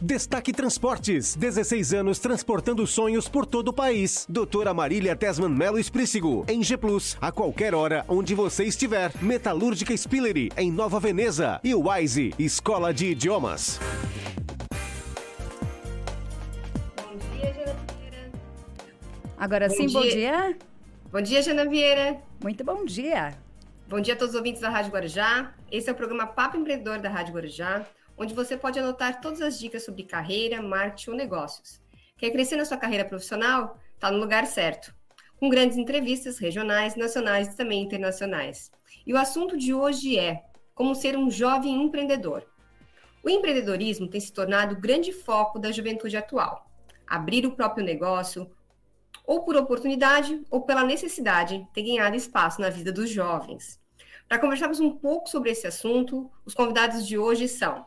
Destaque Transportes, 16 anos transportando sonhos por todo o país. Doutora Marília Tesman Melo Esprícigo, em G Plus, a qualquer hora, onde você estiver. Metalúrgica Spillery, em Nova Veneza. E Wise, Escola de Idiomas. Bom dia, Jana Vieira. Agora sim, bom dia. Bom dia, Jana Vieira. Muito bom dia. Bom dia a todos os ouvintes da Rádio Guarujá. Esse é o programa Papo Empreendedor da Rádio Guarujá onde você pode anotar todas as dicas sobre carreira, marketing ou negócios. Quer crescer na sua carreira profissional? Está no lugar certo. Com grandes entrevistas regionais, nacionais e também internacionais. E o assunto de hoje é como ser um jovem empreendedor. O empreendedorismo tem se tornado grande foco da juventude atual. Abrir o próprio negócio, ou por oportunidade ou pela necessidade, tem ganhado espaço na vida dos jovens. Para conversarmos um pouco sobre esse assunto, os convidados de hoje são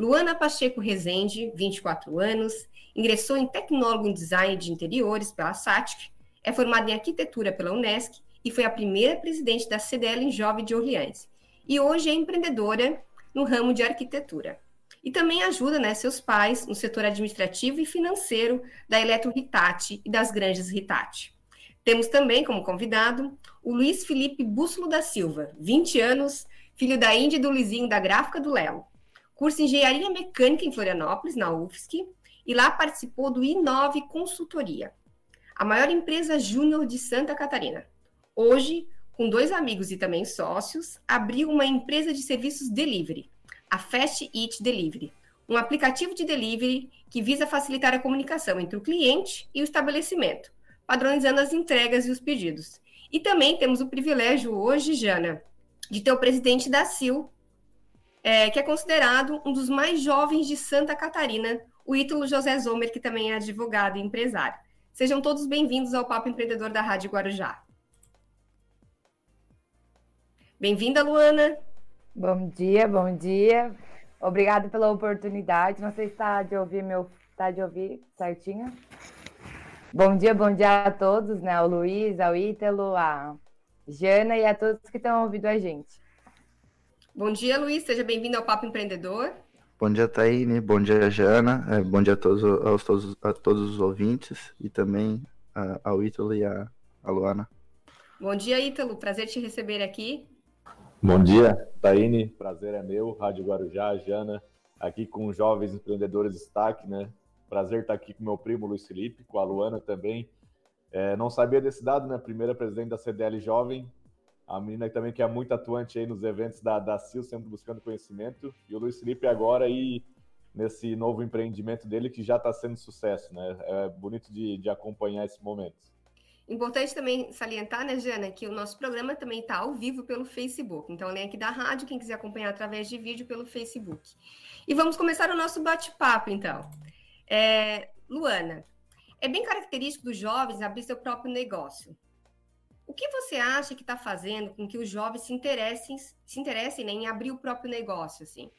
Luana Pacheco Rezende, 24 anos, ingressou em tecnólogo em design de interiores pela SATIC, é formada em arquitetura pela Unesc e foi a primeira presidente da CDL Jovem de Orleans. E hoje é empreendedora no ramo de arquitetura. E também ajuda né, seus pais no setor administrativo e financeiro da Eletro Ritati e das Granjas Ritati. Temos também como convidado o Luiz Felipe Bússolo da Silva, 20 anos, filho da Índia e do Luizinho da Gráfica do Lelo curso Engenharia Mecânica em Florianópolis, na UFSC, e lá participou do Inove Consultoria, a maior empresa júnior de Santa Catarina. Hoje, com dois amigos e também sócios, abriu uma empresa de serviços delivery, a Fast Eat Delivery, um aplicativo de delivery que visa facilitar a comunicação entre o cliente e o estabelecimento, padronizando as entregas e os pedidos. E também temos o privilégio hoje, Jana, de ter o presidente da CIL, é, que é considerado um dos mais jovens de Santa Catarina, o Ítalo José Zomer, que também é advogado e empresário. Sejam todos bem-vindos ao Papo Empreendedor da Rádio Guarujá. Bem-vinda, Luana. Bom dia, bom dia. Obrigada pela oportunidade. Não sei se está de ouvir meu, está de ouvir certinho. Bom dia, bom dia a todos, né? Ao Luiz, ao Ítalo, a Jana e a todos que estão ouvindo a gente. Bom dia, Luiz. Seja bem-vindo ao Papo Empreendedor. Bom dia, Taine. Bom dia, Jana. É, bom dia a todos, aos, todos, a todos os ouvintes e também a, ao Ítalo e a, a Luana. Bom dia, Ítalo. Prazer te receber aqui. Bom dia, Taine. Prazer é meu. Rádio Guarujá, Jana. Aqui com jovens empreendedores destaque, né? Prazer estar aqui com meu primo Luiz Felipe, com a Luana também. É, não sabia desse dado, né? Primeira presidente da CDL Jovem, a menina também que é muito atuante aí nos eventos da, da CIL, sempre buscando conhecimento, e o Luiz Felipe agora aí nesse novo empreendimento dele que já está sendo sucesso, né? É bonito de, de acompanhar esse momento. Importante também salientar, né, Jana, que o nosso programa também está ao vivo pelo Facebook. Então, além aqui da rádio, quem quiser acompanhar através de vídeo pelo Facebook. E vamos começar o nosso bate-papo, então. É, Luana, é bem característico dos jovens abrir seu próprio negócio. O que você acha que está fazendo com que os jovens se interessem, se interessem né, em abrir o próprio negócio, assim?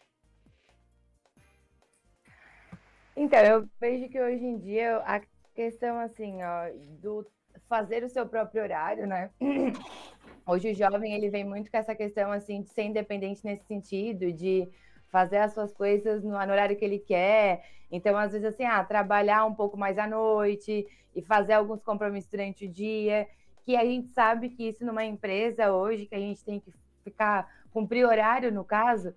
Então, eu vejo que hoje em dia a questão, assim, ó, do fazer o seu próprio horário, né? Hoje o jovem, ele vem muito com essa questão, assim, de ser independente nesse sentido, de fazer as suas coisas no, horário que ele quer. Então, às vezes, assim, ah, trabalhar um pouco mais à noite e fazer alguns compromissos durante o dia que a gente sabe que isso numa empresa hoje, que a gente tem que ficar, cumprir horário no caso,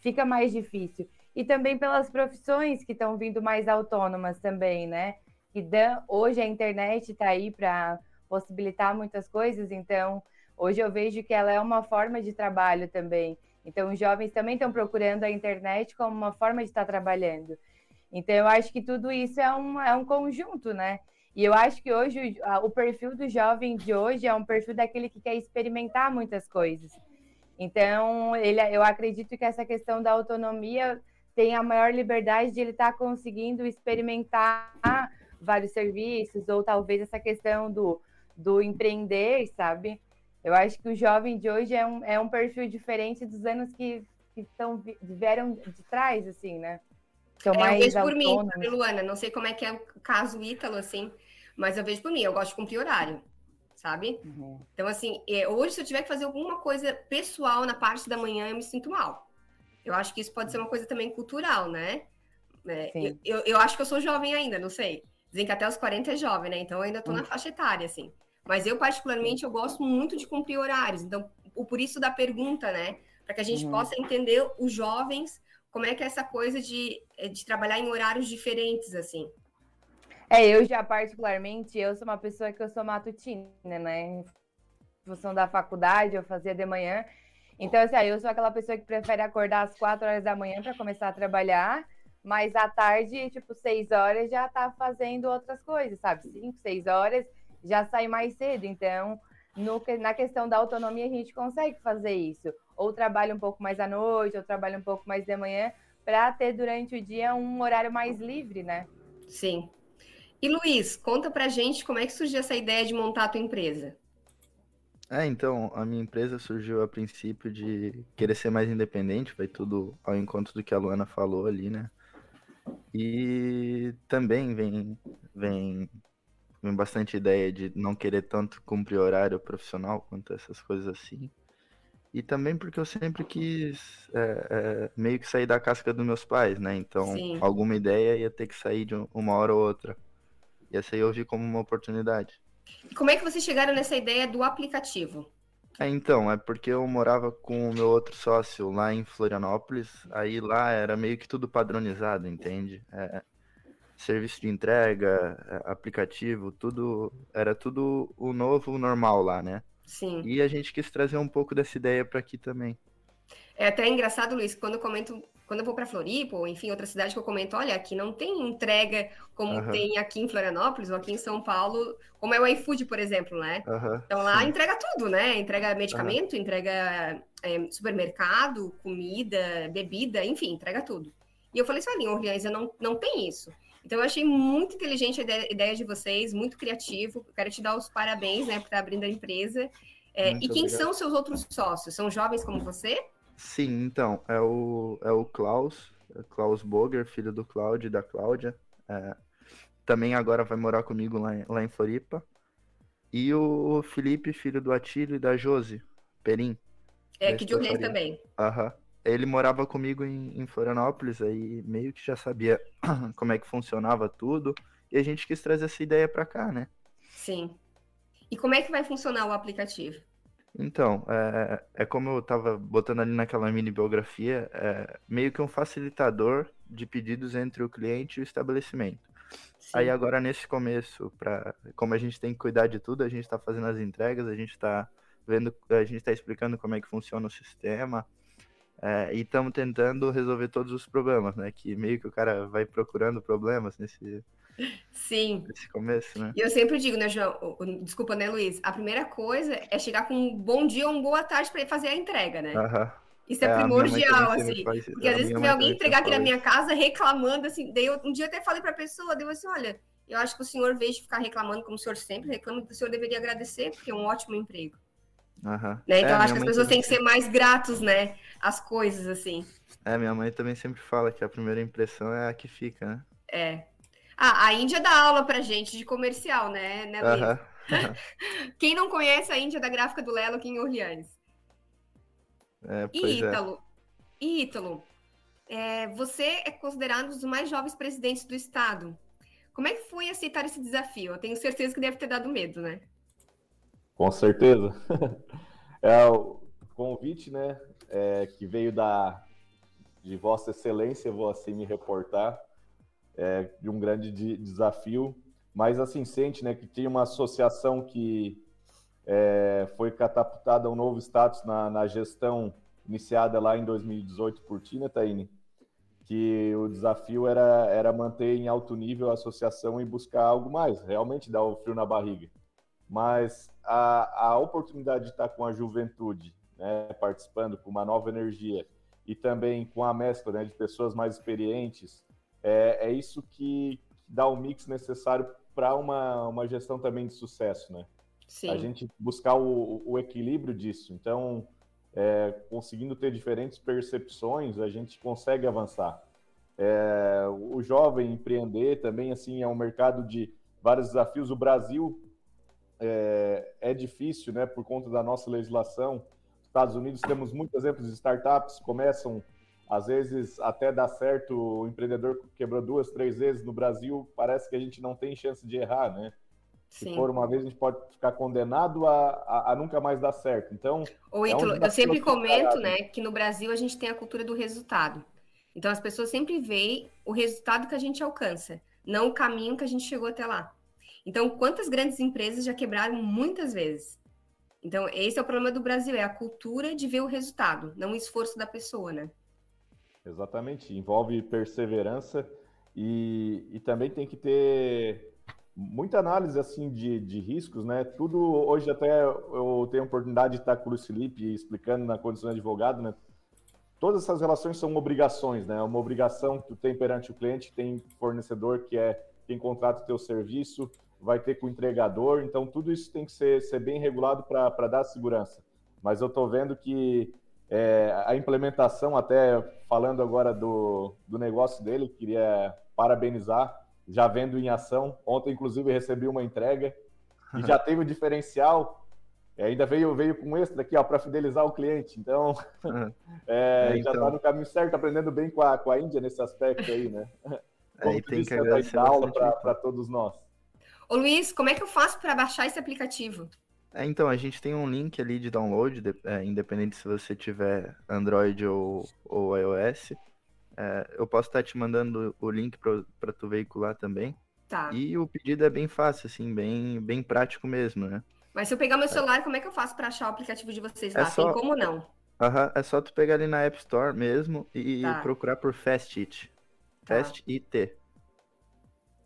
fica mais difícil. E também pelas profissões que estão vindo mais autônomas também, né? Que dão, hoje a internet está aí para possibilitar muitas coisas, então hoje eu vejo que ela é uma forma de trabalho também. Então os jovens também estão procurando a internet como uma forma de estar trabalhando. Então eu acho que tudo isso é um, é um conjunto, né? E eu acho que hoje o perfil do jovem de hoje é um perfil daquele que quer experimentar muitas coisas. Então, ele, eu acredito que essa questão da autonomia tem a maior liberdade de ele estar tá conseguindo experimentar vários serviços, ou talvez essa questão do, do empreender, sabe? Eu acho que o jovem de hoje é um, é um perfil diferente dos anos que, que estão, vieram de trás, assim, né? São é, mais eu vejo por mim, Luana, não sei como é que é o caso Ítalo, assim, mas eu vejo por mim, eu gosto de cumprir horário, sabe? Uhum. Então, assim, é, hoje, se eu tiver que fazer alguma coisa pessoal na parte da manhã, eu me sinto mal. Eu acho que isso pode ser uma coisa também cultural, né? Né? Eu, eu, acho que eu sou jovem ainda, não sei. Dizem que até os 40 é jovem, né? Então eu ainda estou na hum. faixa etária, assim. Mas eu, particularmente, eu gosto muito de cumprir horários. Então, o por isso da pergunta, né? Para que a gente uhum. possa entender os jovens, como é que é essa coisa de, de trabalhar em horários diferentes, assim. É, eu já particularmente, eu sou uma pessoa que eu sou matutina, né? Em função da faculdade, eu fazia de manhã. Então, assim, eu sou aquela pessoa que prefere acordar às quatro horas da manhã para começar a trabalhar, mas à tarde, tipo, seis horas já tá fazendo outras coisas, sabe? Cinco, seis horas já sai mais cedo. Então, no, na questão da autonomia, a gente consegue fazer isso. Ou trabalha um pouco mais à noite, ou trabalha um pouco mais de manhã, para ter durante o dia um horário mais livre, né? Sim. E Luiz, conta pra gente como é que surgiu essa ideia de montar a tua empresa. É, então, a minha empresa surgiu a princípio de querer ser mais independente, vai tudo ao encontro do que a Luana falou ali, né? E também vem, vem, vem bastante ideia de não querer tanto cumprir horário profissional quanto essas coisas assim. E também porque eu sempre quis é, é, meio que sair da casca dos meus pais, né? Então, Sim. alguma ideia ia ter que sair de uma hora ou outra. E essa aí eu vi como uma oportunidade. Como é que vocês chegaram nessa ideia do aplicativo? É, então, é porque eu morava com o meu outro sócio lá em Florianópolis, aí lá era meio que tudo padronizado, entende? É, serviço de entrega, é, aplicativo, tudo, era tudo o novo, o normal lá, né? Sim. E a gente quis trazer um pouco dessa ideia para aqui também. É até engraçado, Luiz, quando eu comento quando eu vou para Floripa, ou enfim, outra cidade que eu comento, olha, aqui não tem entrega como uhum. tem aqui em Florianópolis ou aqui em São Paulo, como é o iFood, por exemplo, né? Uhum. Então lá Sim. entrega tudo, né? Entrega medicamento, uhum. entrega é, supermercado, comida, bebida, enfim, entrega tudo. E eu falei assim, olha, em Orleans não, não tem isso. Então eu achei muito inteligente a ideia, ideia de vocês, muito criativo. Quero te dar os parabéns, né, por estar abrindo a empresa. É, e quem obrigado. são seus outros sócios? São jovens como você? Sim, então, é o, é o Klaus, é Klaus Boger, filho do Cláudio e da Cláudia. É, também agora vai morar comigo lá em, lá em Floripa. E o Felipe, filho do Atílio e da Josi, Perim. É, aqui de Orleans também. Aham. Ele morava comigo em, em Florianópolis, aí meio que já sabia como é que funcionava tudo. E a gente quis trazer essa ideia para cá, né? Sim. E como é que vai funcionar o aplicativo? Então, é, é como eu estava botando ali naquela mini biografia, é meio que um facilitador de pedidos entre o cliente e o estabelecimento. Sim. Aí agora nesse começo, para como a gente tem que cuidar de tudo, a gente está fazendo as entregas, a gente está vendo, a gente está explicando como é que funciona o sistema, é, e estamos tentando resolver todos os problemas, né? Que meio que o cara vai procurando problemas nesse, Sim. Nesse começo, né? E eu sempre digo, né, João? Desculpa, né, Luiz? A primeira coisa é chegar com um bom dia ou uma boa tarde para fazer a entrega, né? Aham. Isso é, é primordial, assim. Faz, porque às vezes vem alguém entregar aqui na minha casa reclamando, assim. Daí eu, um dia até falei para a pessoa, deu assim: olha, eu acho que o senhor, veio de ficar reclamando, como o senhor sempre reclama, que o senhor deveria agradecer, porque é um ótimo emprego. Uhum. Né? Então, é, acho que as pessoas têm que ser mais gratos, né? As coisas, assim. É, minha mãe também sempre fala que a primeira impressão é a que fica, né? É. Ah, a Índia dá aula pra gente de comercial, né, né? Uhum. Quem não conhece a Índia da gráfica do Lelo aqui em Orleans? É, e é. Ítalo, é. Ítalo é, você é considerado um dos mais jovens presidentes do Estado. Como é que foi aceitar esse desafio? Eu tenho certeza que deve ter dado medo, né? Com certeza. É o convite, né, é, que veio da de Vossa Excelência, vou assim me reportar, é, de um grande de, desafio, mas assim, sente né, que tinha uma associação que é, foi catapultada a um novo status na, na, gestão iniciada lá em 2018 por Tina Taine, que o desafio era, era manter em alto nível a associação e buscar algo mais, realmente dar o frio na barriga. Mas a, a oportunidade de estar com a juventude, né, participando com uma nova energia e também com a mescla né, de pessoas mais experientes, é, é isso que dá o mix necessário para uma, uma gestão também de sucesso, né? Sim. A gente buscar o, o equilíbrio disso. Então, é, conseguindo ter diferentes percepções, a gente consegue avançar. É, o jovem empreender também, assim, é um mercado de vários desafios. O Brasil é, é difícil, né, por conta da nossa legislação. Estados Unidos temos muitos exemplos de startups que começam às vezes até dá certo, o empreendedor quebrou duas, três vezes no Brasil, parece que a gente não tem chance de errar, né? Sim. Se for uma vez, a gente pode ficar condenado a, a, a nunca mais dar certo. Então. Ô, é eu sempre comento né, que no Brasil a gente tem a cultura do resultado. Então as pessoas sempre veem o resultado que a gente alcança, não o caminho que a gente chegou até lá. Então, quantas grandes empresas já quebraram muitas vezes? Então, esse é o problema do Brasil, é a cultura de ver o resultado, não o esforço da pessoa, né? Exatamente, envolve perseverança e, e também tem que ter muita análise assim de, de riscos, né? Tudo hoje até eu tenho a oportunidade de estar com o Luiz Felipe explicando na condição de advogado, né? Todas essas relações são obrigações, né? Uma obrigação que tu tem perante o cliente, tem fornecedor que é quem contrata o teu serviço, vai ter com o entregador, então tudo isso tem que ser, ser bem regulado para dar segurança. Mas eu estou vendo que é, a implementação, até falando agora do, do negócio dele, queria parabenizar, já vendo em ação. Ontem, inclusive, recebi uma entrega e já teve o um diferencial. É, ainda veio, veio com extra aqui para fidelizar o cliente. Então, é, é, então... já está no caminho certo, aprendendo bem com a, com a Índia nesse aspecto aí, né? Como aí tem que agradecer aula para todos nós. Ô Luiz, como é que eu faço para baixar esse aplicativo? É, então, a gente tem um link ali de download, de, é, independente se você tiver Android ou, ou iOS. É, eu posso estar te mandando o link para tu veicular também. Tá. E o pedido é bem fácil, assim, bem, bem prático mesmo, né? Mas se eu pegar meu celular, como é que eu faço para achar o aplicativo de vocês é lá? Só... Tem como não? Aham, é só tu pegar ali na App Store mesmo e tá. procurar por Fast It. Tá. Fast IT.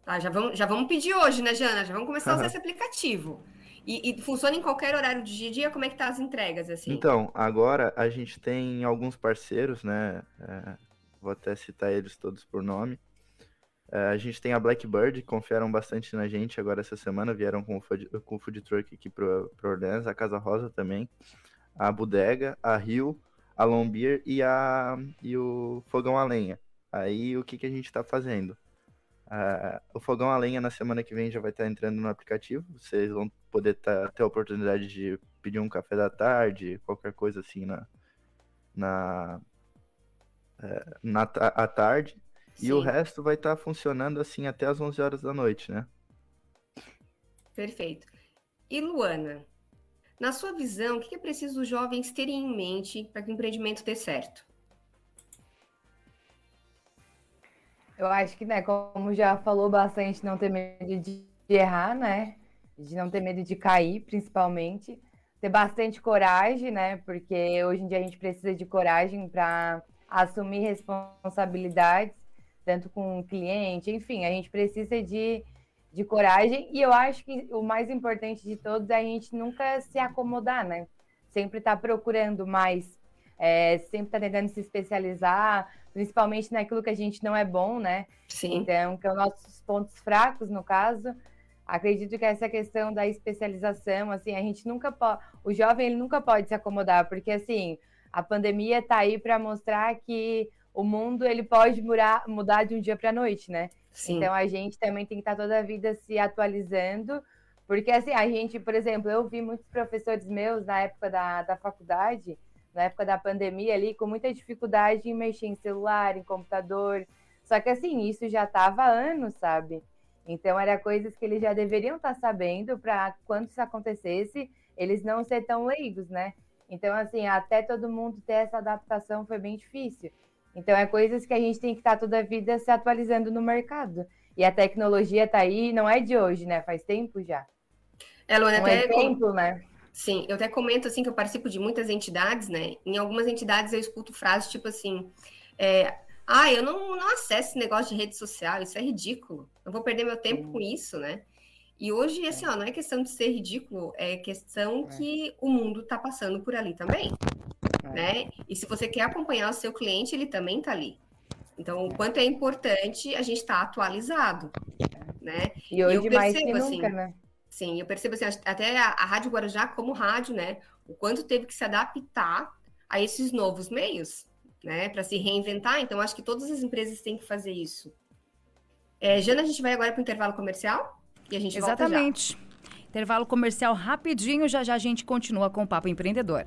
Tá, já vamos, já vamos pedir hoje, né, Jana? Já vamos começar a usar esse aplicativo. E, e, funciona em qualquer horário de dia? Como é que tá as entregas, assim? Então, agora a gente tem alguns parceiros, né? É, vou até citar eles todos por nome. É, a gente tem a Blackbird, que confiaram bastante na gente agora essa semana, vieram com o food, com o food truck aqui pro, pro Orleans, a Casa Rosa também, a Bodega, a Rio, a Lombier e, a, e o Fogão a Lenha. Aí o que, que a gente está fazendo? Uh, o fogão a lenha na semana que vem já vai estar tá entrando no aplicativo. Vocês vão poder tá, ter a oportunidade de pedir um café da tarde, qualquer coisa assim na, na, é, na à tarde. Sim. E o resto vai estar tá funcionando assim até as 11 horas da noite, né? Perfeito. E Luana, na sua visão, o que é preciso os jovens terem em mente para que o empreendimento dê certo? Eu acho que, né, como já falou bastante, não ter medo de errar, né? De não ter medo de cair, principalmente. Ter bastante coragem, né? Porque hoje em dia a gente precisa de coragem para assumir responsabilidades, tanto com o cliente, enfim, a gente precisa de, de coragem. E eu acho que o mais importante de todos é a gente nunca se acomodar, né? Sempre estar tá procurando mais, é, sempre estar tá tentando se especializar, principalmente naquilo que a gente não é bom, né? Sim. Então, que é os nossos pontos fracos, no caso. Acredito que essa questão da especialização, assim, a gente nunca pode. O jovem ele nunca pode se acomodar, porque assim, a pandemia está aí para mostrar que o mundo ele pode mudar, mudar de um dia para a noite, né? Sim. Então a gente também tem que estar tá toda a vida se atualizando, porque assim, a gente, por exemplo, eu vi muitos professores meus na época da, da faculdade na época da pandemia ali, com muita dificuldade em mexer em celular, em computador. Só que assim, isso já estava há anos, sabe? Então, era coisas que eles já deveriam estar tá sabendo para quando isso acontecesse, eles não ser tão leigos, né? Então, assim, até todo mundo ter essa adaptação foi bem difícil. Então, é coisas que a gente tem que estar tá toda a vida se atualizando no mercado. E a tecnologia está aí, não é de hoje, né? Faz tempo já. É, Luana, um até exemplo, né? Sim, eu até comento assim que eu participo de muitas entidades, né? Em algumas entidades eu escuto frases tipo assim: é, ah, eu não, não acesso esse negócio de rede social, isso é ridículo. Eu vou perder meu tempo com isso, né? E hoje, assim, ó, não é questão de ser ridículo, é questão é. que o mundo está passando por ali também, é. né? E se você quer acompanhar o seu cliente, ele também está ali. Então, o quanto é importante a gente estar tá atualizado, né? E hoje e percebo, mais que assim, nunca, né? Sim, eu percebo assim, até a, a Rádio Guarujá, como rádio, né? O quanto teve que se adaptar a esses novos meios, né? Para se reinventar. Então, acho que todas as empresas têm que fazer isso. É, Jana, a gente vai agora para o intervalo comercial e a gente Exatamente. volta já. Intervalo comercial rapidinho, já já a gente continua com o Papo Empreendedor.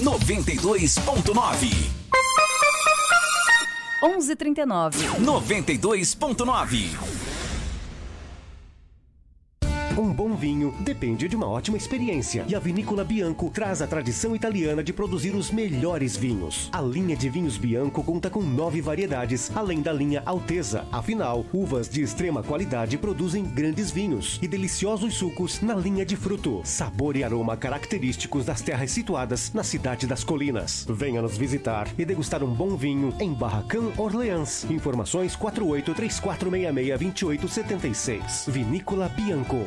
92.9. 11:39. 92.9. Um bom vinho depende de uma ótima experiência. E a Vinícola Bianco traz a tradição italiana de produzir os melhores vinhos. A linha de vinhos Bianco conta com nove variedades, além da linha Alteza. Afinal, uvas de extrema qualidade produzem grandes vinhos e deliciosos sucos na linha de fruto. Sabor e aroma característicos das terras situadas na cidade das colinas. Venha nos visitar e degustar um bom vinho em Barracão Orleans. Informações 48 3466 2876. Vinícola Bianco.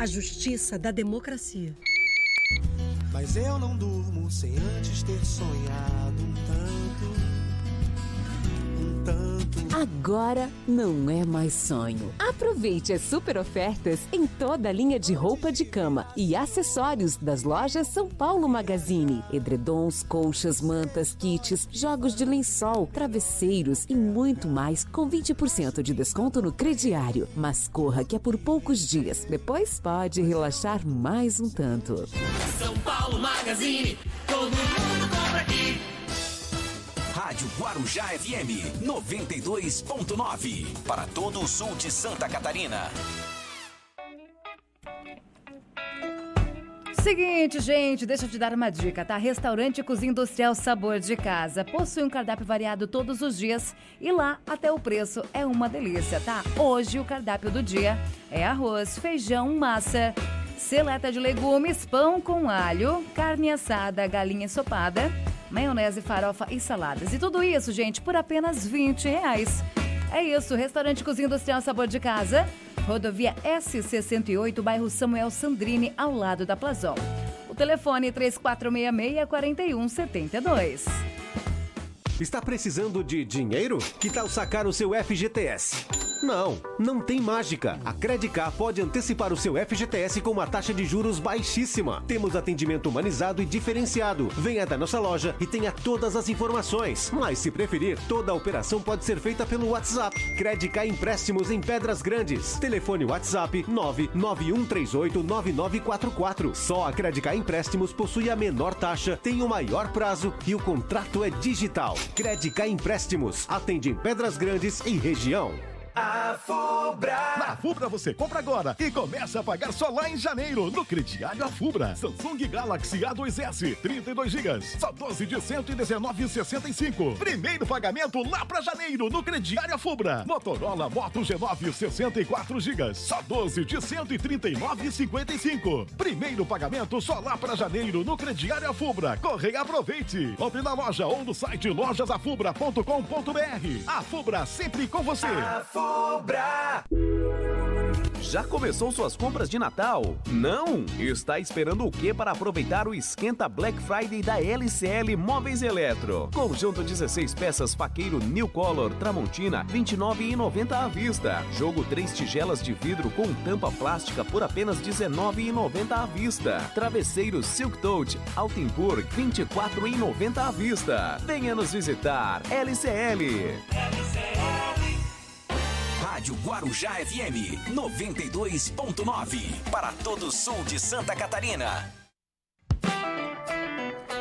a justiça da democracia. Mas eu não durmo sem antes ter sonhado um tanto. Tanto. Agora não é mais sonho. Aproveite as super ofertas em toda a linha de roupa de cama e acessórios das lojas São Paulo Magazine. Edredons, colchas, mantas, kits, jogos de lençol, travesseiros e muito mais com 20% de desconto no crediário. Mas corra que é por poucos dias. Depois pode relaxar mais um tanto. São Paulo Magazine, todo mundo compra aqui. Rádio Guarujá FM 92.9. Para todo o sul de Santa Catarina. Seguinte, gente, deixa eu te dar uma dica, tá? Restaurante Cozinha Industrial Sabor de Casa. Possui um cardápio variado todos os dias e lá até o preço é uma delícia, tá? Hoje o cardápio do dia é arroz, feijão, massa, seleta de legumes, pão com alho, carne assada, galinha ensopada, maionese, farofa e saladas. E tudo isso, gente, por apenas 20 reais. É isso, Restaurante Cozinha Industrial Sabor de Casa, rodovia S68, bairro Samuel Sandrini, ao lado da Plazol. O telefone 3466-4172. Está precisando de dinheiro? Que tal sacar o seu FGTS? Não, não tem mágica. A Credicar pode antecipar o seu FGTS com uma taxa de juros baixíssima. Temos atendimento humanizado e diferenciado. Venha da nossa loja e tenha todas as informações. Mas se preferir, toda a operação pode ser feita pelo WhatsApp. Credicar Empréstimos em Pedras Grandes. Telefone WhatsApp 991389944. Só a Credicar Empréstimos possui a menor taxa, tem o maior prazo e o contrato é digital. Credicar Empréstimos. Atende em Pedras Grandes e região. A Fubra. Na Fubra você compra agora e começa a pagar só lá em janeiro no crediário A Fubra. Samsung Galaxy A2S 32 GB, só 12 de 119,65. Primeiro pagamento lá para janeiro no crediário A Fubra. Motorola Moto G9 64 GB, só 12 de 139,55. Primeiro pagamento só lá para janeiro no crediário A Fubra. Corre e aproveite. Compre na loja ou no site lojasafubra.com.br. A Fubra sempre com você. A Fubra. Já começou suas compras de Natal? Não? Está esperando o que para aproveitar o esquenta Black Friday da LCL Móveis Eletro? Conjunto 16 peças faqueiro New Color Tramontina 29,90 à vista. Jogo 3 tigelas de vidro com tampa plástica por apenas 19,90 à vista. Travesseiro Silk Touch Altenburg 24,90 à vista. Venha nos visitar LCL. Rádio Guarujá FM 92.9. Para todo o sul de Santa Catarina.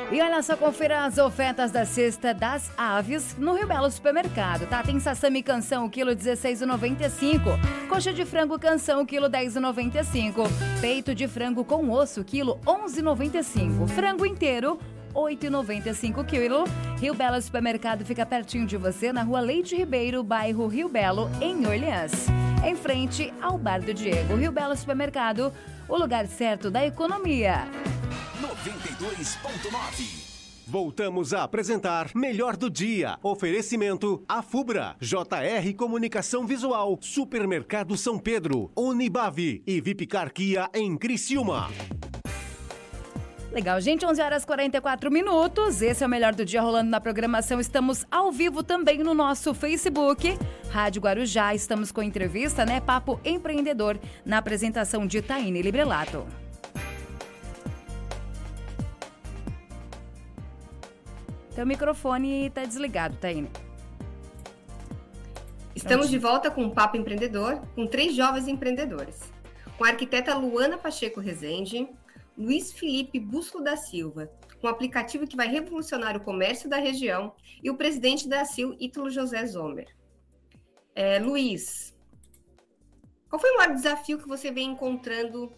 E olha só, confira as ofertas da cesta das aves no Rio Belo Supermercado, tá? Tem sassami canção, quilo 16,95. Coxa de frango canção, quilo 10,95. Peito de frango com osso, quilo 11,95. Frango inteiro, 8,95 quilo. Rio Belo Supermercado fica pertinho de você na rua Leite Ribeiro, bairro Rio Belo, em Orleans. Em frente ao Bar do Diego. Rio Belo Supermercado, o lugar certo da economia. 92.9. Voltamos a apresentar Melhor do Dia. Oferecimento Afubra, JR Comunicação Visual, Supermercado São Pedro, Unibave e Vipcar Kia em Criciúma. Legal, gente, 11 horas 44 minutos. Esse é o melhor do dia rolando na programação. Estamos ao vivo também no nosso Facebook, Rádio Guarujá. Estamos com entrevista, né? Papo Empreendedor, na apresentação de Taine Librelato. Teu microfone está desligado, Taine. Estamos de volta com o Papo Empreendedor, com três jovens empreendedores. Com a arquiteta Luana Pacheco Rezende, Luiz Felipe Busco da Silva, um aplicativo que vai revolucionar o comércio da região, e o presidente da ACIL, Ítalo José Zomer. É, Luiz, qual foi o maior desafio que você vem encontrando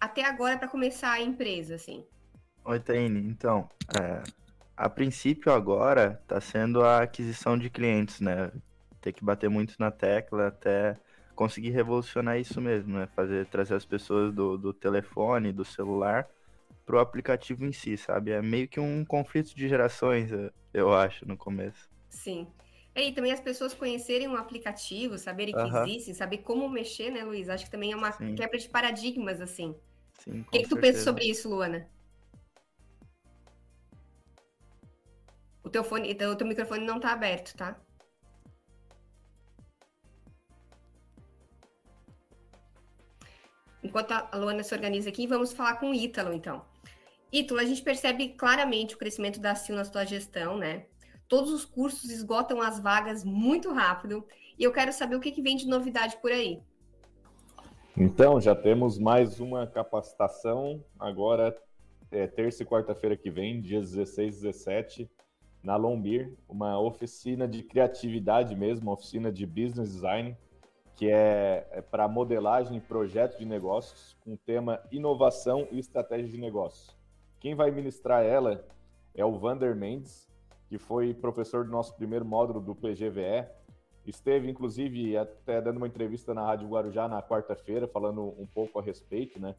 até agora para começar a empresa, assim? Oi, Taine. Então, é, a princípio agora está sendo a aquisição de clientes, né? Ter que bater muito na tecla até conseguir revolucionar isso mesmo, né? Fazer trazer as pessoas do, do telefone, do celular pro aplicativo em si, sabe? É meio que um conflito de gerações, eu acho, no começo. Sim. E também as pessoas conhecerem um aplicativo, saberem que uhum. existe, saber como mexer, né, Luiz? Acho que também é uma Sim. quebra de paradigmas, assim. Sim, o que, que tu pensa sobre isso, Luana? O teu, fone, o teu microfone não está aberto, tá? Enquanto a Luana se organiza aqui, vamos falar com o Ítalo, então. Ítalo, a gente percebe claramente o crescimento da CIL na sua gestão, né? Todos os cursos esgotam as vagas muito rápido e eu quero saber o que, que vem de novidade por aí. Então, já temos mais uma capacitação agora, é, terça e quarta-feira que vem, dias 16 e 17, na Lombir, uma oficina de criatividade mesmo, oficina de business design, que é, é para modelagem e projeto de negócios, com o tema inovação e estratégia de negócios. Quem vai ministrar ela é o Vander Mendes, que foi professor do nosso primeiro módulo do PGVE. Esteve, inclusive, até dando uma entrevista na Rádio Guarujá na quarta-feira, falando um pouco a respeito, né?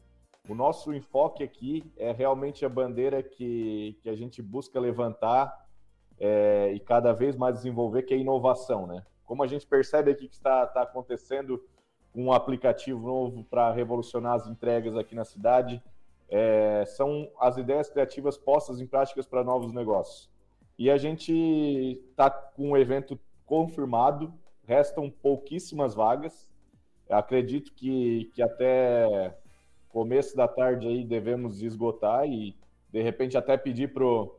O nosso enfoque aqui é realmente a bandeira que, que a gente busca levantar é, e cada vez mais desenvolver, que é inovação, né? Como a gente percebe aqui que está, está acontecendo um aplicativo novo para revolucionar as entregas aqui na cidade, é, são as ideias criativas postas em práticas para novos negócios. E a gente está com o evento confirmado, restam pouquíssimas vagas. Acredito que, que até começo da tarde aí devemos esgotar e de repente até pedir para o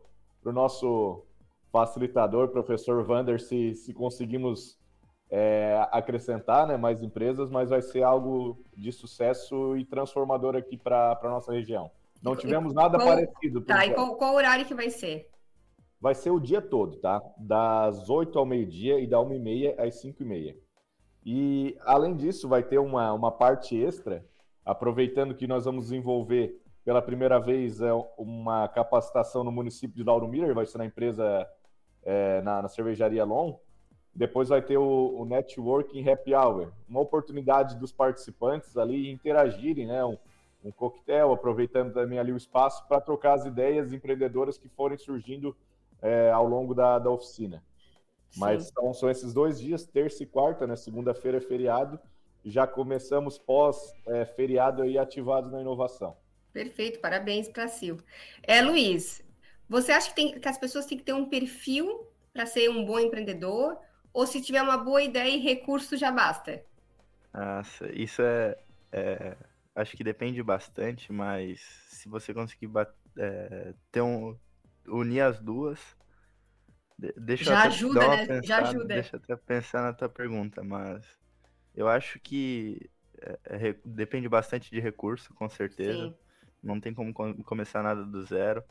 nosso facilitador, professor Vander, se, se conseguimos é, acrescentar né, mais empresas, mas vai ser algo de sucesso e transformador aqui para a nossa região. Não tivemos nada qual, parecido. Tá, e qual, qual, horário que vai ser? Vai ser o dia todo, tá? Das 8 ao meio-dia e da 1h30 às 5h30. E, além disso, vai ter uma, uma parte extra, aproveitando que nós vamos desenvolver pela primeira vez é, uma capacitação no município de Lauro Miller, vai ser na empresa é, na, na, cervejaria Long. Depois vai ter o, o, Networking Happy Hour, uma oportunidade dos participantes ali interagirem, né? Um, um coquetel, aproveitando também ali o espaço para trocar as ideias empreendedoras que forem surgindo é, ao longo da, da oficina. Sim. Mas são, são esses dois dias, terça e quarta, né? Segunda-feira é feriado. Já começamos pós-feriado é, aí ativados na inovação. Perfeito, parabéns para Sil. É, Luiz, você acha que, tem, que as pessoas têm que ter um perfil para ser um bom empreendedor? Ou se tiver uma boa ideia e recurso já basta? Nossa, isso é, é acho que depende bastante, mas se você conseguir é, ter um, unir as duas, deixa já ajuda, né? Pensada, já ajuda. Deixa eu até pensar na tua pergunta, mas eu acho que é, é, depende bastante de recurso, com certeza. Sim. Não tem como começar nada do zero.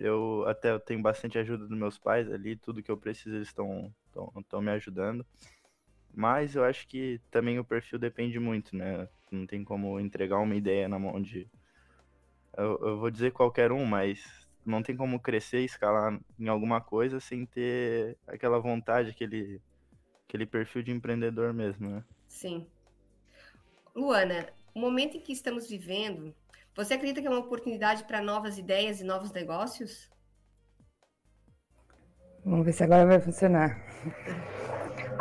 Eu até tenho bastante ajuda dos meus pais ali, tudo que eu preciso eles estão estão me ajudando. Mas eu acho que também o perfil depende muito, né? Não tem como entregar uma ideia na mão de. Eu, eu vou dizer qualquer um, mas não tem como crescer escalar em alguma coisa sem ter aquela vontade, aquele, aquele perfil de empreendedor mesmo, né? Sim. Luana, o momento em que estamos vivendo você acredita que é uma oportunidade para novas ideias e novos negócios? Vamos ver se agora vai funcionar.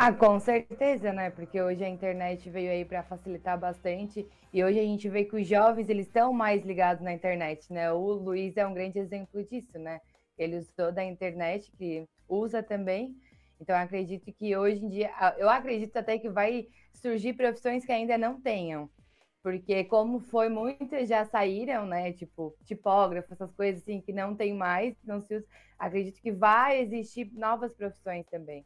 Ah, com certeza, né? Porque hoje a internet veio aí para facilitar bastante e hoje a gente vê que os jovens eles estão mais ligados na internet, né? O Luiz é um grande exemplo disso, né? Ele usou da internet, que usa também. Então acredito que hoje em dia, eu acredito até que vai surgir profissões que ainda não tenham. Porque como foi muitas já saíram, né? Tipo, tipógrafo, essas coisas assim que não tem mais, não se usa. Acredito que vai existir novas profissões também.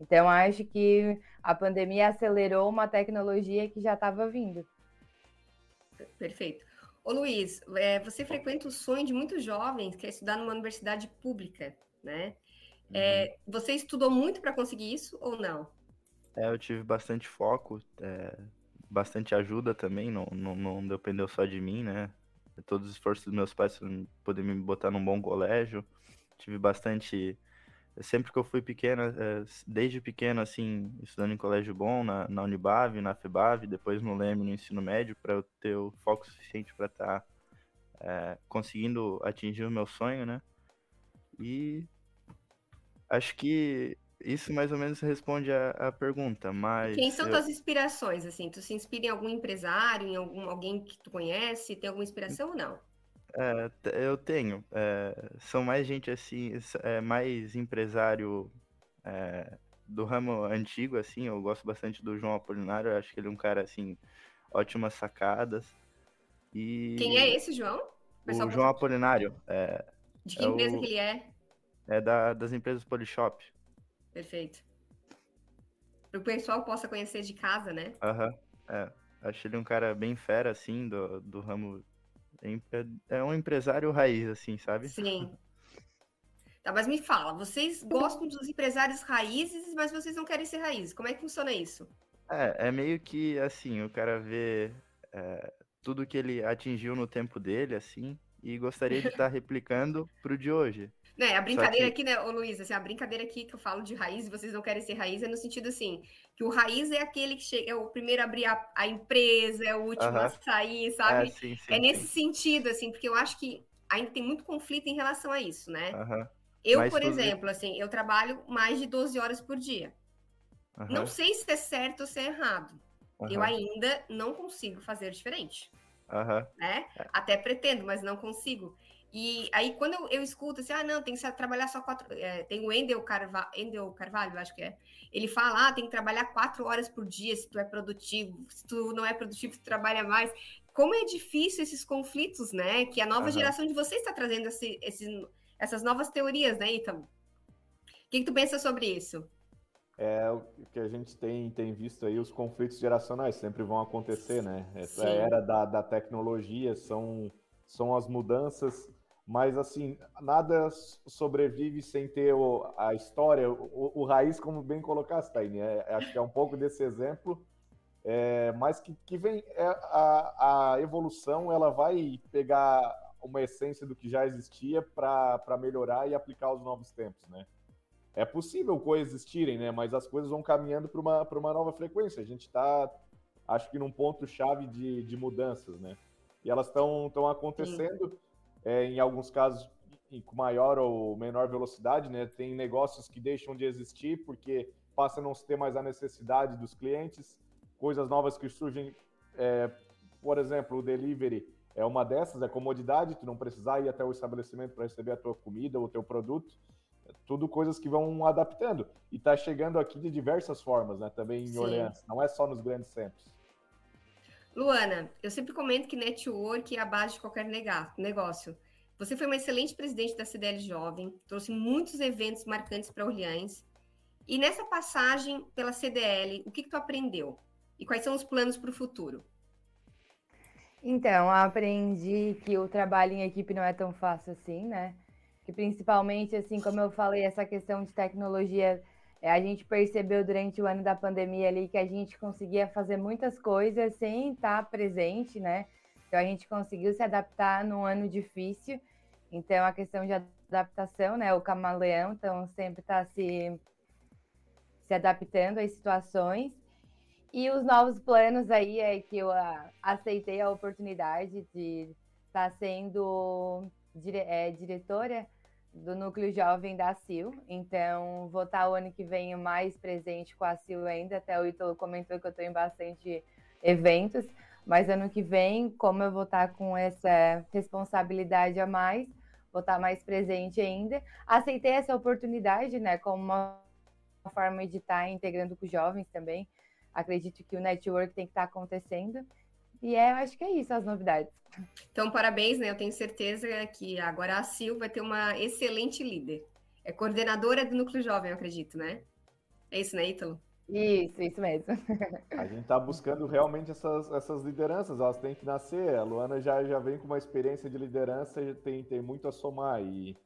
Então, acho que a pandemia acelerou uma tecnologia que já estava vindo. Perfeito. Ô Luiz, é, você frequenta o sonho de muitos jovens que é estudar numa universidade pública, né? É, uhum. você estudou muito para conseguir isso ou não? É, eu tive bastante foco, é, bastante ajuda também, não, não, não dependeu só de mim, né? Todos os esforços dos meus pais para poder me botar num bom colégio. Tive bastante sempre que eu fui pequeno, é, desde pequeno, assim, estudando em colégio bom, na, na Unibave, na FEBAV, depois no Leme, no ensino médio, para eu ter o foco suficiente para estar tá, é, conseguindo atingir o meu sonho, né? E acho que isso mais ou menos responde a, a pergunta, mas... Quem são eu... tuas inspirações, assim? Tu se inspira em algum empresário, em algum, alguém que tu conhece? Tem alguma inspiração ou não? É, eu tenho. É, são mais gente assim, é, mais empresário é, do ramo antigo, assim. Eu gosto bastante do João Apolinário. Eu acho que ele é um cara, assim, ótimas sacadas. E... Quem é esse, João? O, João Apolinário. É, De que empresa o... que ele é? É da, das empresas Polishop. Perfeito. Para o pessoal possa conhecer de casa, né? Aham, uhum, é. Acho ele um cara bem fera, assim, do, do ramo é, é um empresário raiz, assim, sabe? Sim. Tá, mas me fala, vocês gostam dos empresários raízes, mas vocês não querem ser raízes. Como é que funciona isso? É, é meio que assim, o cara vê é, tudo que ele atingiu no tempo dele, assim, e gostaria de estar tá replicando pro de hoje. Né, a brincadeira que... aqui, né, ô Luiz, assim, a brincadeira aqui que eu falo de raiz, e vocês não querem ser raiz, é no sentido assim, que o raiz é aquele que chega, é o primeiro a abrir a, a empresa, é o último a sair, sabe? É, sim, sim, é nesse sim. sentido, assim, porque eu acho que ainda tem muito conflito em relação a isso, né? Eu, Mas por exemplo, assim, eu trabalho mais de 12 horas por dia. Não sei se é certo ou se é errado. Eu ainda não consigo fazer diferente. Né? É. Até pretendo, mas não consigo. E aí, quando eu, eu, escuto assim, ah, não, tem que trabalhar só quatro. É, tem o Endel, Carva, Endel Carvalho, acho que é. Ele fala, ah, tem que trabalhar quatro horas por dia se tu é produtivo. Se tu não é produtivo, tu trabalha mais. Como é difícil esses conflitos, né? Que a nova uhum. geração de vocês está trazendo esse, esse, essas novas teorias, né, então? O que, que tu pensa sobre isso? É o que a gente tem, tem visto aí, os conflitos geracionais sempre vão acontecer, né? Essa Sim. era da, da tecnologia, são, são as mudanças mas assim, nada sobrevive sem ter o, a história, o, o, raiz, como bem colocaste, Taine. É, é, acho que é um pouco desse exemplo, é, mas que, que vem é, a, a evolução, ela vai pegar uma essência do que já existia para melhorar e aplicar os novos tempos, né? É possível coexistirem, né? Mas as coisas vão caminhando para uma, uma nova frequência. A gente está, acho que, num ponto-chave de, de mudanças, né? E elas estão acontecendo. Sim é, em alguns casos com maior ou menor velocidade, né? Tem negócios que deixam de existir porque passa a não se ter mais a necessidade dos clientes, coisas novas que surgem, é, por exemplo, o delivery é uma dessas, é comodidade, tu não precisar ir até o estabelecimento para receber a tua comida ou o teu produto, tudo coisas que vão adaptando e está chegando aqui de diversas formas, né? Também em Sim. Orleans, não é só nos grandes centros. Luana, eu sempre comento que network é a base de qualquer negócio. Você foi uma excelente presidente da CDL Jovem, trouxe muitos eventos marcantes para Orleans. E nessa passagem pela CDL, o que, que tu aprendeu? E quais são os planos para o futuro? Então, aprendi que o trabalho em equipe não é tão fácil assim, né? Que principalmente, assim, como eu falei, essa questão de tecnologia a gente percebeu durante o ano da pandemia ali que a gente conseguia fazer muitas coisas sem estar presente, né? Então a gente conseguiu se adaptar num ano difícil. Então a questão de adaptação, né? O camaleão, então sempre está se, se adaptando às situações. E os novos planos aí é que eu a, aceitei a oportunidade de estar tá sendo dire, é, diretora do núcleo jovem da CIL, então vou estar o ano que vem mais presente com a CIL ainda, até o Ítalo comentou que eu estou em bastante eventos, mas ano que vem, como eu vou estar com essa responsabilidade a mais, vou estar mais presente ainda. Aceitei essa oportunidade, né, como uma forma de estar integrando com jovens também. Acredito que o network tem que estar acontecendo. E é, acho que é isso as novidades. Então, parabéns, né? Eu tenho certeza que agora a Sil vai ter uma excelente líder. É coordenadora do Núcleo Jovem, eu acredito, né? É isso, né, Ítalo? Isso, isso mesmo. A gente está buscando realmente essas, essas lideranças, elas têm que nascer. A Luana já, já vem com uma experiência de liderança e tem, tem muito a somar. E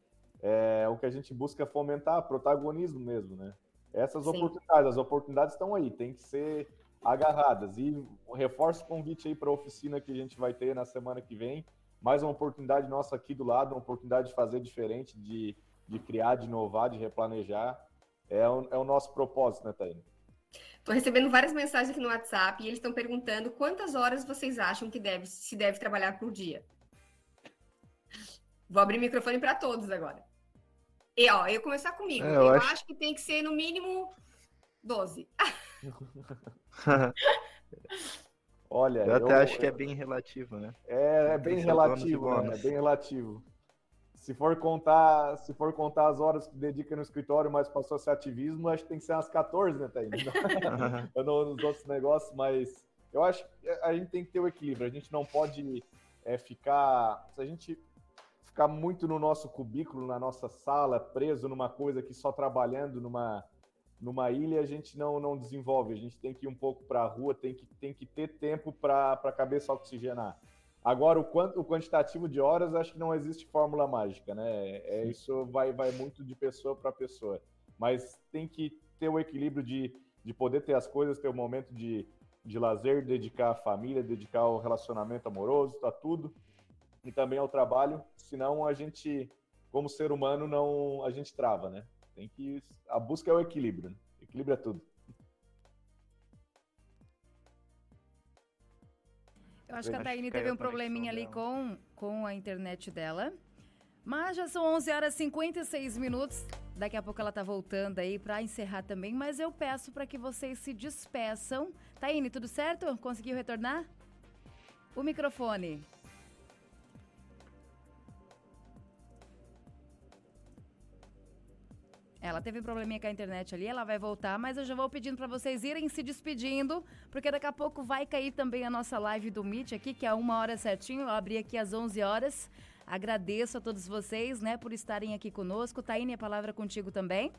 é, o que a gente busca é fomentar protagonismo mesmo, né? Essas Sim. oportunidades, as oportunidades estão aí, tem que ser agarradas. E reforço o convite aí para a oficina que a gente vai ter na semana que vem. Mais uma oportunidade nossa aqui do lado, uma oportunidade de fazer diferente, de, de criar, de inovar, de replanejar. É o, é o nosso propósito, né, Taína? Estou recebendo várias mensagens aqui no WhatsApp e eles estão perguntando quantas horas vocês acham que deve, se deve trabalhar por dia. Vou abrir o microfone para todos agora. E ó, eu começar comigo. É, eu, eu acho... acho... que tem que ser no mínimo 12. Olha, eu até eu, acho que é bem relativo, né? É, é bem relativo, né? É bem relativo. Se for contar, se for contar as horas que dedica no escritório, mas passou a ser ativismo, acho que tem que ser umas 14, né, Thaís? eu não nos outros negócios, mas eu acho que a gente tem que ter o equilíbrio. A gente não pode é, ficar. Se a gente ficar muito no nosso cubículo, na nossa sala, preso numa coisa que só trabalhando numa, numa ilha, a gente não, não desenvolve. A gente tem que ir um pouco para a rua, tem que, tem que ter tempo para a cabeça oxigenar. Agora, o, quanto, o quantitativo de horas, acho que não existe fórmula mágica, né? É, isso vai, vai muito de pessoa para pessoa. Mas tem que ter o equilíbrio de, de poder ter as coisas, ter o momento de, de lazer, dedicar à família, dedicar ao relacionamento amoroso, tá tudo. E também ao trabalho, senão a gente, como ser humano, não a gente trava, né? Tem que a busca é o equilíbrio, né? equilíbrio é tudo. Eu acho que a Taine teve um probleminha ali com, com a internet dela. Mas já são 11 horas e 56 minutos. Daqui a pouco ela tá voltando aí para encerrar também. Mas eu peço para que vocês se despeçam. Taine, tudo certo? Conseguiu retornar? O microfone. Ela teve um probleminha com a internet ali, ela vai voltar, mas eu já vou pedindo para vocês irem se despedindo, porque daqui a pouco vai cair também a nossa live do Meet aqui, que é uma hora certinho. Eu abri aqui às 11 horas. Agradeço a todos vocês, né, por estarem aqui conosco. Taine, a palavra contigo também.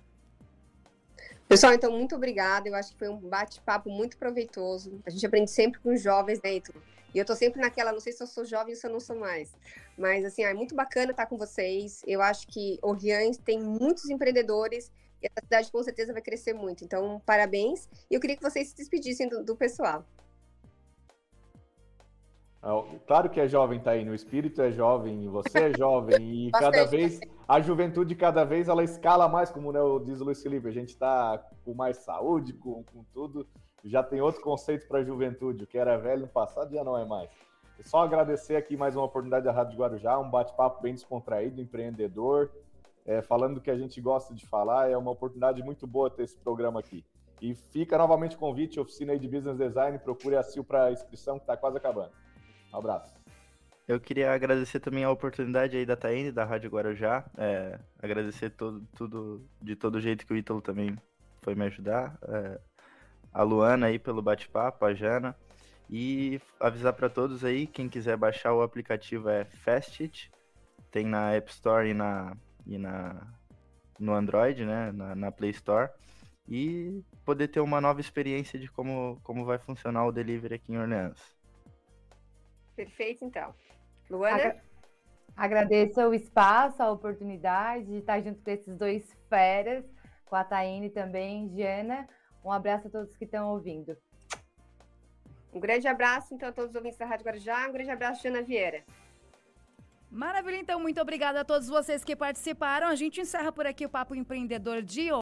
Pessoal, então, muito obrigada. Eu acho que foi um bate-papo muito proveitoso. A gente aprende sempre com os jovens, né, Ítalo? E eu tô sempre naquela, não sei se eu sou jovem ou se eu não sou mais. Mas, assim, é muito bacana estar com vocês. Eu acho que Orleans tem muitos empreendedores e essa cidade com certeza vai crescer muito. Então, parabéns. E eu queria que vocês se despedissem do, do pessoal. Ah, claro que é jovem, tá aí. No espírito é jovem, você é jovem. E cada vez, a juventude, cada vez, ela escala mais, como né, diz o Luiz Felipe. A gente está com mais saúde, com, com tudo já tem outro conceito para a juventude. O que era velho no passado já não é mais. Só agradecer aqui mais uma oportunidade da Rádio Guarujá, um bate-papo bem descontraído, empreendedor, é, falando do que a gente gosta de falar. É uma oportunidade muito boa ter esse programa aqui. E fica novamente o convite, oficina aí de Business Design, procure a Sil para inscrição que está quase acabando. Um abraço. Eu queria agradecer também a oportunidade aí da Taine, da Rádio Guarujá. É, agradecer todo, tudo de todo jeito que o Ítalo também foi me ajudar. É, a Luana aí pelo bate-papo, a Jana. E avisar para todos aí, quem quiser baixar o aplicativo é Fastit, tem na App Store e na, e na no Android, né, na, na, Play Store, e poder ter uma nova experiência de como, como vai funcionar o delivery aqui em Orleans. Perfeito, então. Luana? Agradeço o espaço, a oportunidade de estar junto com esses dois feras, com a Taine também, Jana. Um abraço a todos que estão ouvindo. Um grande abraço, então, a todos os ouvintes da Rádio Guarujá. Um grande abraço, Jana Vieira. Maravilha, então, muito obrigada a todos vocês que participaram. A gente encerra por aqui o Papo Empreendedor de hoje.